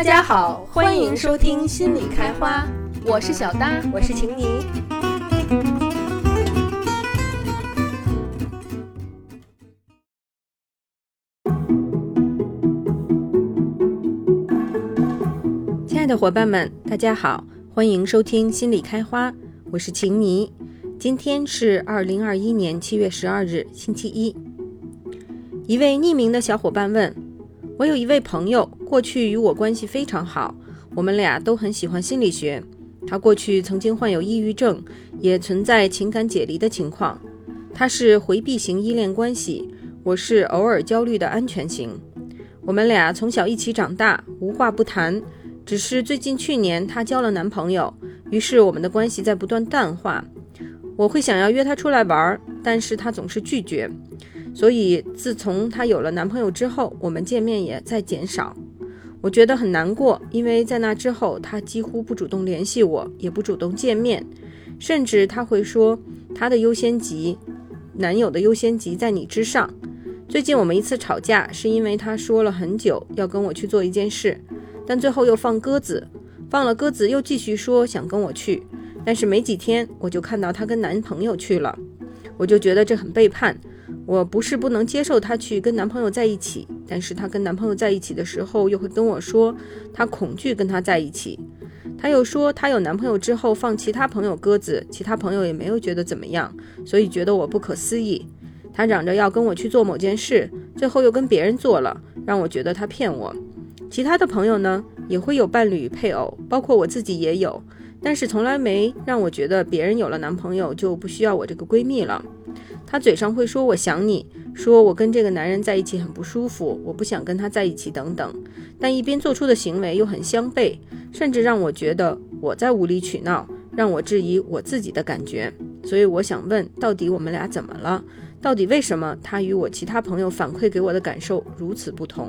大家好，欢迎收听心理开花，我是小搭，我是晴妮。亲爱的伙伴们，大家好，欢迎收听心理开花，我是晴妮。今天是二零二一年七月十二日，星期一。一位匿名的小伙伴问：“我有一位朋友，过去与我关系非常好，我们俩都很喜欢心理学。他过去曾经患有抑郁症，也存在情感解离的情况。他是回避型依恋关系，我是偶尔焦虑的安全型。我们俩从小一起长大，无话不谈。只是最近去年，她交了男朋友，于是我们的关系在不断淡化。我会想要约她出来玩，但是她总是拒绝。”所以，自从她有了男朋友之后，我们见面也在减少。我觉得很难过，因为在那之后，她几乎不主动联系我，也不主动见面，甚至她会说她的优先级，男友的优先级在你之上。最近我们一次吵架，是因为她说了很久要跟我去做一件事，但最后又放鸽子，放了鸽子又继续说想跟我去，但是没几天我就看到她跟男朋友去了，我就觉得这很背叛。我不是不能接受她去跟男朋友在一起，但是她跟男朋友在一起的时候，又会跟我说她恐惧跟他在一起。她又说她有男朋友之后放其他朋友鸽子，其他朋友也没有觉得怎么样，所以觉得我不可思议。她嚷着要跟我去做某件事，最后又跟别人做了，让我觉得她骗我。其他的朋友呢，也会有伴侣配偶，包括我自己也有，但是从来没让我觉得别人有了男朋友就不需要我这个闺蜜了。她嘴上会说我想你，说我跟这个男人在一起很不舒服，我不想跟他在一起等等，但一边做出的行为又很相悖，甚至让我觉得我在无理取闹，让我质疑我自己的感觉。所以我想问，到底我们俩怎么了？到底为什么他与我其他朋友反馈给我的感受如此不同？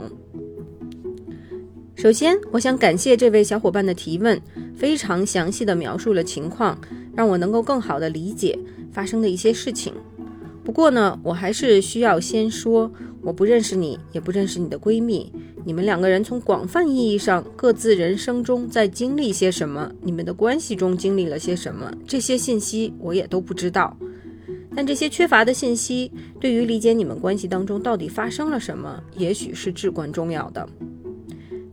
首先，我想感谢这位小伙伴的提问，非常详细的描述了情况，让我能够更好的理解发生的一些事情。不过呢，我还是需要先说，我不认识你，也不认识你的闺蜜。你们两个人从广泛意义上各自人生中在经历些什么，你们的关系中经历了些什么，这些信息我也都不知道。但这些缺乏的信息，对于理解你们关系当中到底发生了什么，也许是至关重要的。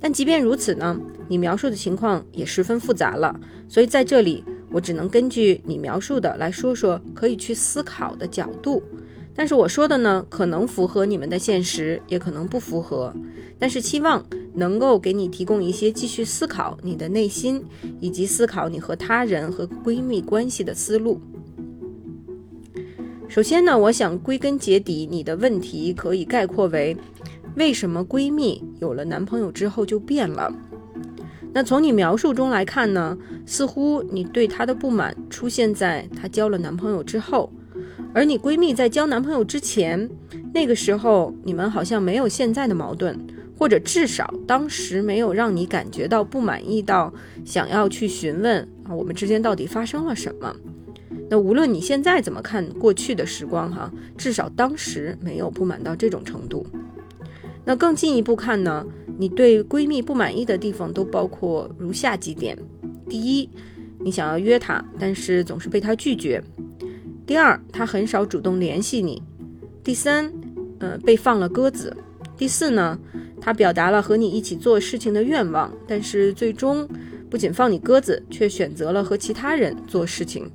但即便如此呢，你描述的情况也十分复杂了，所以在这里。我只能根据你描述的来说说可以去思考的角度，但是我说的呢，可能符合你们的现实，也可能不符合。但是期望能够给你提供一些继续思考你的内心，以及思考你和他人和闺蜜关系的思路。首先呢，我想归根结底，你的问题可以概括为：为什么闺蜜有了男朋友之后就变了？那从你描述中来看呢，似乎你对她的不满出现在她交了男朋友之后，而你闺蜜在交男朋友之前，那个时候你们好像没有现在的矛盾，或者至少当时没有让你感觉到不满意到想要去询问啊，我们之间到底发生了什么？那无论你现在怎么看过去的时光哈，至少当时没有不满到这种程度。那更进一步看呢？你对闺蜜不满意的地方都包括如下几点：第一，你想要约她，但是总是被她拒绝；第二，她很少主动联系你；第三，呃，被放了鸽子；第四呢，她表达了和你一起做事情的愿望，但是最终不仅放你鸽子，却选择了和其他人做事情。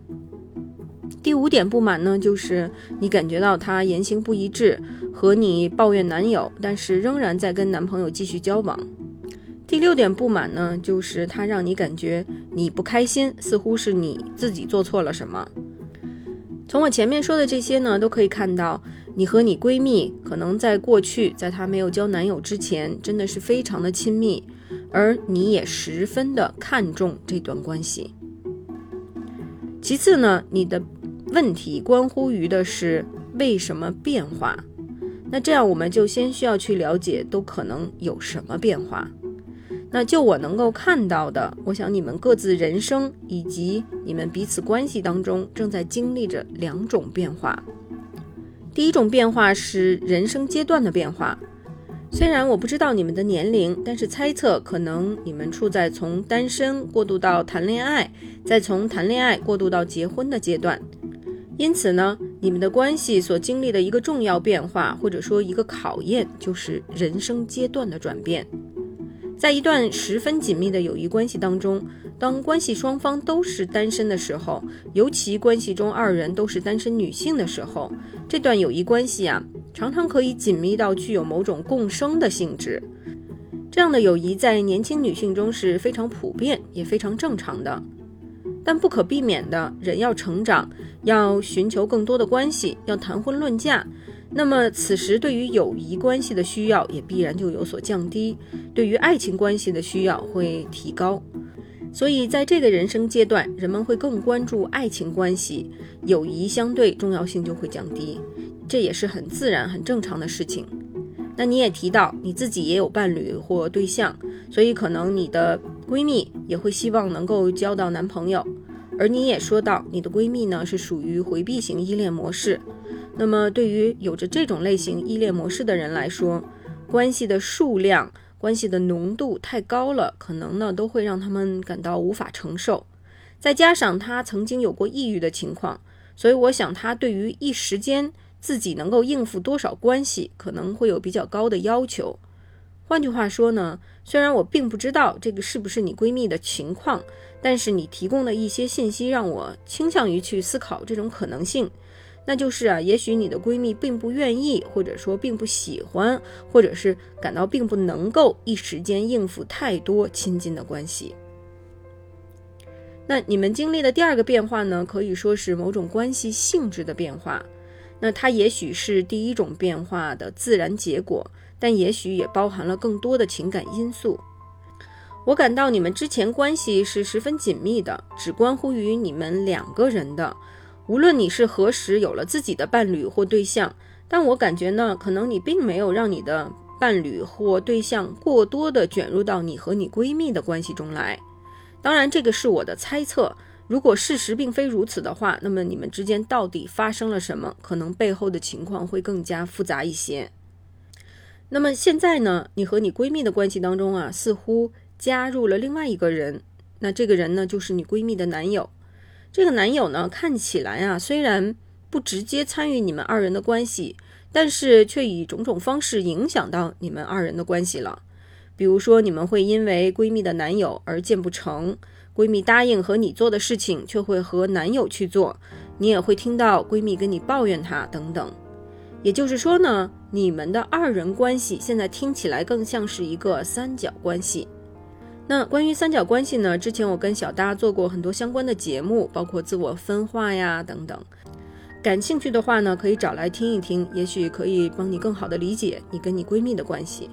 第五点不满呢，就是你感觉到她言行不一致，和你抱怨男友，但是仍然在跟男朋友继续交往。第六点不满呢，就是他让你感觉你不开心，似乎是你自己做错了什么。从我前面说的这些呢，都可以看到，你和你闺蜜可能在过去，在她没有交男友之前，真的是非常的亲密，而你也十分的看重这段关系。其次呢，你的。问题关乎于的是为什么变化？那这样我们就先需要去了解都可能有什么变化。那就我能够看到的，我想你们各自人生以及你们彼此关系当中正在经历着两种变化。第一种变化是人生阶段的变化，虽然我不知道你们的年龄，但是猜测可能你们处在从单身过渡到谈恋爱，再从谈恋爱过渡到结婚的阶段。因此呢，你们的关系所经历的一个重要变化，或者说一个考验，就是人生阶段的转变。在一段十分紧密的友谊关系当中，当关系双方都是单身的时候，尤其关系中二人都是单身女性的时候，这段友谊关系啊，常常可以紧密到具有某种共生的性质。这样的友谊在年轻女性中是非常普遍，也非常正常的。但不可避免的，人要成长，要寻求更多的关系，要谈婚论嫁。那么，此时对于友谊关系的需要也必然就有所降低，对于爱情关系的需要会提高。所以，在这个人生阶段，人们会更关注爱情关系，友谊相对重要性就会降低，这也是很自然、很正常的事情。那你也提到你自己也有伴侣或对象，所以可能你的闺蜜也会希望能够交到男朋友，而你也说到你的闺蜜呢是属于回避型依恋模式。那么，对于有着这种类型依恋模式的人来说，关系的数量、关系的浓度太高了，可能呢都会让他们感到无法承受。再加上他曾经有过抑郁的情况，所以我想他对于一时间自己能够应付多少关系，可能会有比较高的要求。换句话说呢，虽然我并不知道这个是不是你闺蜜的情况，但是你提供的一些信息让我倾向于去思考这种可能性。那就是啊，也许你的闺蜜并不愿意，或者说并不喜欢，或者是感到并不能够一时间应付太多亲近的关系。那你们经历的第二个变化呢，可以说是某种关系性质的变化。那它也许是第一种变化的自然结果，但也许也包含了更多的情感因素。我感到你们之前关系是十分紧密的，只关乎于你们两个人的。无论你是何时有了自己的伴侣或对象，但我感觉呢，可能你并没有让你的伴侣或对象过多的卷入到你和你闺蜜的关系中来。当然，这个是我的猜测。如果事实并非如此的话，那么你们之间到底发生了什么？可能背后的情况会更加复杂一些。那么现在呢，你和你闺蜜的关系当中啊，似乎加入了另外一个人。那这个人呢，就是你闺蜜的男友。这个男友呢，看起来啊，虽然不直接参与你们二人的关系，但是却以种种方式影响到你们二人的关系了。比如说，你们会因为闺蜜的男友而见不成，闺蜜答应和你做的事情，却会和男友去做，你也会听到闺蜜跟你抱怨她等等。也就是说呢，你们的二人关系现在听起来更像是一个三角关系。那关于三角关系呢？之前我跟小搭做过很多相关的节目，包括自我分化呀等等。感兴趣的话呢，可以找来听一听，也许可以帮你更好的理解你跟你闺蜜的关系。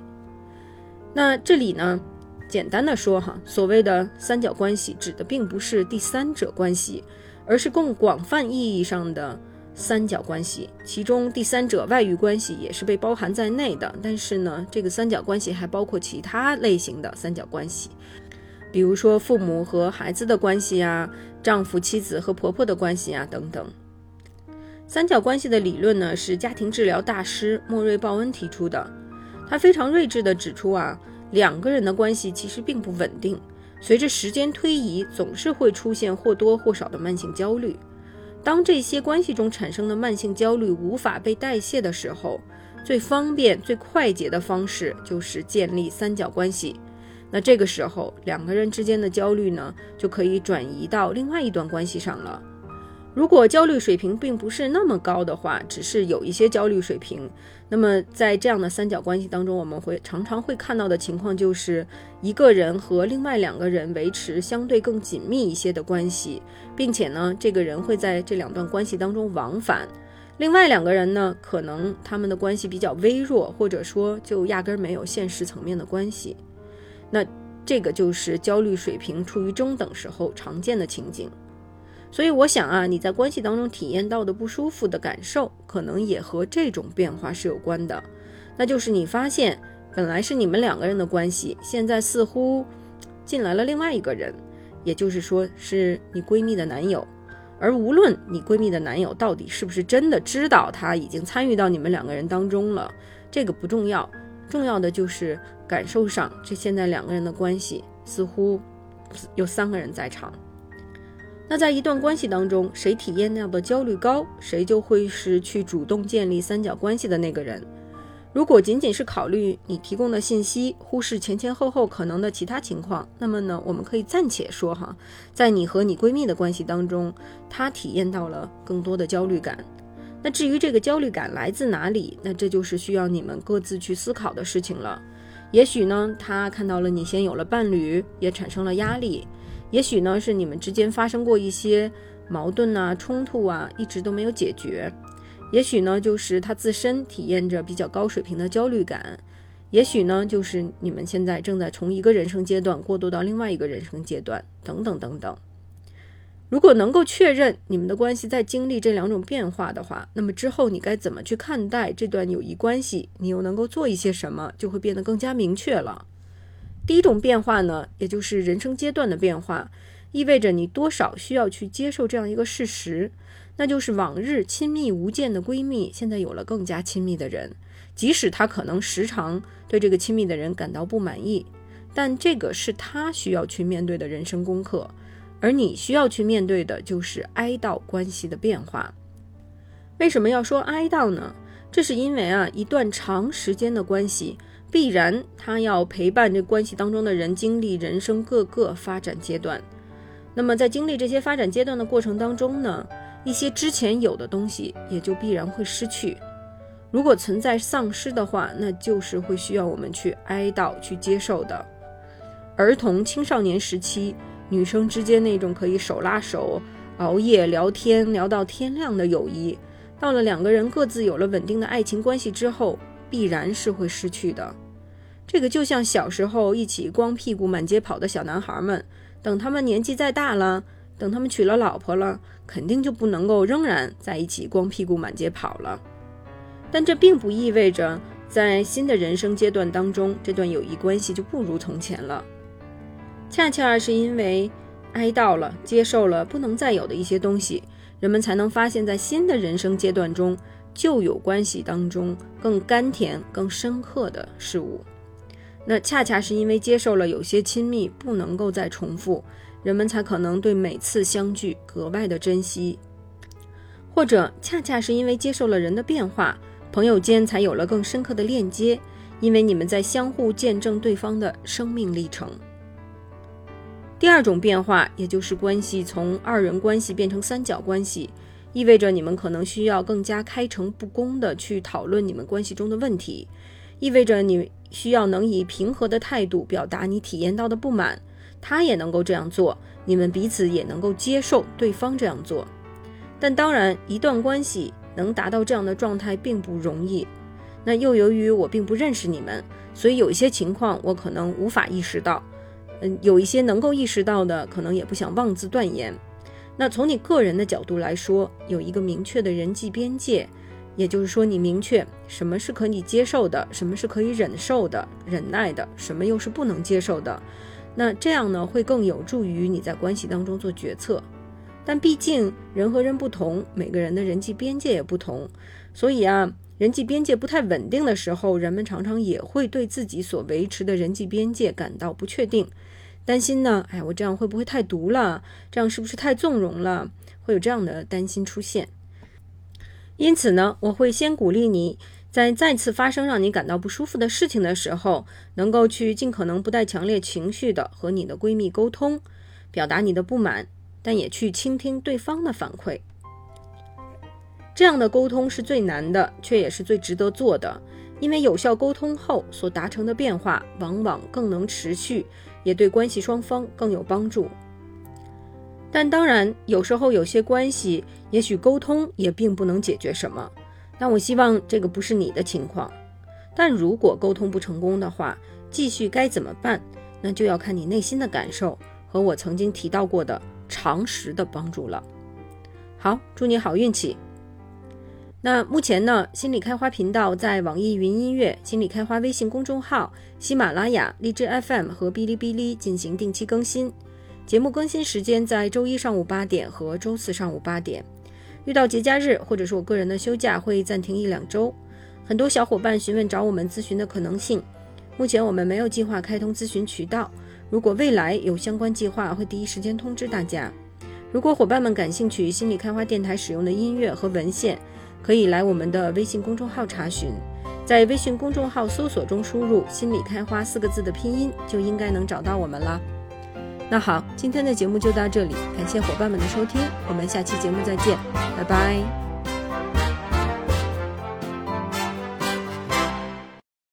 那这里呢，简单的说哈，所谓的三角关系指的并不是第三者关系，而是更广泛意义上的。三角关系，其中第三者外遇关系也是被包含在内的。但是呢，这个三角关系还包括其他类型的三角关系，比如说父母和孩子的关系啊，丈夫、妻子和婆婆的关系啊等等。三角关系的理论呢，是家庭治疗大师莫瑞·鲍恩提出的。他非常睿智地指出啊，两个人的关系其实并不稳定，随着时间推移，总是会出现或多或少的慢性焦虑。当这些关系中产生的慢性焦虑无法被代谢的时候，最方便、最快捷的方式就是建立三角关系。那这个时候，两个人之间的焦虑呢，就可以转移到另外一段关系上了。如果焦虑水平并不是那么高的话，只是有一些焦虑水平，那么在这样的三角关系当中，我们会常常会看到的情况就是一个人和另外两个人维持相对更紧密一些的关系，并且呢，这个人会在这两段关系当中往返。另外两个人呢，可能他们的关系比较微弱，或者说就压根儿没有现实层面的关系。那这个就是焦虑水平处于中等时候常见的情景。所以我想啊，你在关系当中体验到的不舒服的感受，可能也和这种变化是有关的。那就是你发现，本来是你们两个人的关系，现在似乎进来了另外一个人，也就是说是你闺蜜的男友。而无论你闺蜜的男友到底是不是真的知道他已经参与到你们两个人当中了，这个不重要。重要的就是感受上，这现在两个人的关系似乎有三个人在场。那在一段关系当中，谁体验到的焦虑高，谁就会是去主动建立三角关系的那个人。如果仅仅是考虑你提供的信息，忽视前前后后可能的其他情况，那么呢，我们可以暂且说哈，在你和你闺蜜的关系当中，她体验到了更多的焦虑感。那至于这个焦虑感来自哪里，那这就是需要你们各自去思考的事情了。也许呢，她看到了你先有了伴侣，也产生了压力。也许呢，是你们之间发生过一些矛盾啊、冲突啊，一直都没有解决。也许呢，就是他自身体验着比较高水平的焦虑感。也许呢，就是你们现在正在从一个人生阶段过渡到另外一个人生阶段，等等等等。如果能够确认你们的关系在经历这两种变化的话，那么之后你该怎么去看待这段友谊关系？你又能够做一些什么，就会变得更加明确了。第一种变化呢，也就是人生阶段的变化，意味着你多少需要去接受这样一个事实，那就是往日亲密无间的闺蜜，现在有了更加亲密的人，即使她可能时常对这个亲密的人感到不满意，但这个是她需要去面对的人生功课，而你需要去面对的就是哀悼关系的变化。为什么要说哀悼呢？这是因为啊，一段长时间的关系。必然，他要陪伴这关系当中的人经历人生各个发展阶段。那么，在经历这些发展阶段的过程当中呢，一些之前有的东西也就必然会失去。如果存在丧失的话，那就是会需要我们去哀悼、去接受的。儿童、青少年时期，女生之间那种可以手拉手熬夜聊天聊到天亮的友谊，到了两个人各自有了稳定的爱情关系之后。必然是会失去的，这个就像小时候一起光屁股满街跑的小男孩们，等他们年纪再大了，等他们娶了老婆了，肯定就不能够仍然在一起光屁股满街跑了。但这并不意味着在新的人生阶段当中，这段友谊关系就不如从前了。恰恰是因为哀悼了、接受了不能再有的一些东西，人们才能发现，在新的人生阶段中。旧有关系当中更甘甜、更深刻的事物，那恰恰是因为接受了有些亲密不能够再重复，人们才可能对每次相聚格外的珍惜；或者恰恰是因为接受了人的变化，朋友间才有了更深刻的链接，因为你们在相互见证对方的生命历程。第二种变化，也就是关系从二人关系变成三角关系。意味着你们可能需要更加开诚布公地去讨论你们关系中的问题，意味着你需要能以平和的态度表达你体验到的不满，他也能够这样做，你们彼此也能够接受对方这样做。但当然，一段关系能达到这样的状态并不容易。那又由于我并不认识你们，所以有一些情况我可能无法意识到，嗯，有一些能够意识到的，可能也不想妄自断言。那从你个人的角度来说，有一个明确的人际边界，也就是说，你明确什么是可以接受的，什么是可以忍受的、忍耐的，什么又是不能接受的。那这样呢，会更有助于你在关系当中做决策。但毕竟人和人不同，每个人的人际边界也不同，所以啊，人际边界不太稳定的时候，人们常常也会对自己所维持的人际边界感到不确定。担心呢？哎，我这样会不会太毒了？这样是不是太纵容了？会有这样的担心出现。因此呢，我会先鼓励你在再次发生让你感到不舒服的事情的时候，能够去尽可能不带强烈情绪的和你的闺蜜沟通，表达你的不满，但也去倾听对方的反馈。这样的沟通是最难的，却也是最值得做的，因为有效沟通后所达成的变化，往往更能持续。也对关系双方更有帮助，但当然，有时候有些关系，也许沟通也并不能解决什么。但我希望这个不是你的情况。但如果沟通不成功的话，继续该怎么办？那就要看你内心的感受和我曾经提到过的常识的帮助了。好，祝你好运气。那目前呢，心理开花频道在网易云音乐、心理开花微信公众号、喜马拉雅、荔枝 FM 和哔哩哔哩进行定期更新。节目更新时间在周一上午八点和周四上午八点。遇到节假日或者是我个人的休假，会暂停一两周。很多小伙伴询问找我们咨询的可能性，目前我们没有计划开通咨询渠道。如果未来有相关计划，会第一时间通知大家。如果伙伴们感兴趣心理开花电台使用的音乐和文献，可以来我们的微信公众号查询，在微信公众号搜索中输入“心理开花”四个字的拼音，就应该能找到我们了。那好，今天的节目就到这里，感谢伙伴们的收听，我们下期节目再见，拜拜。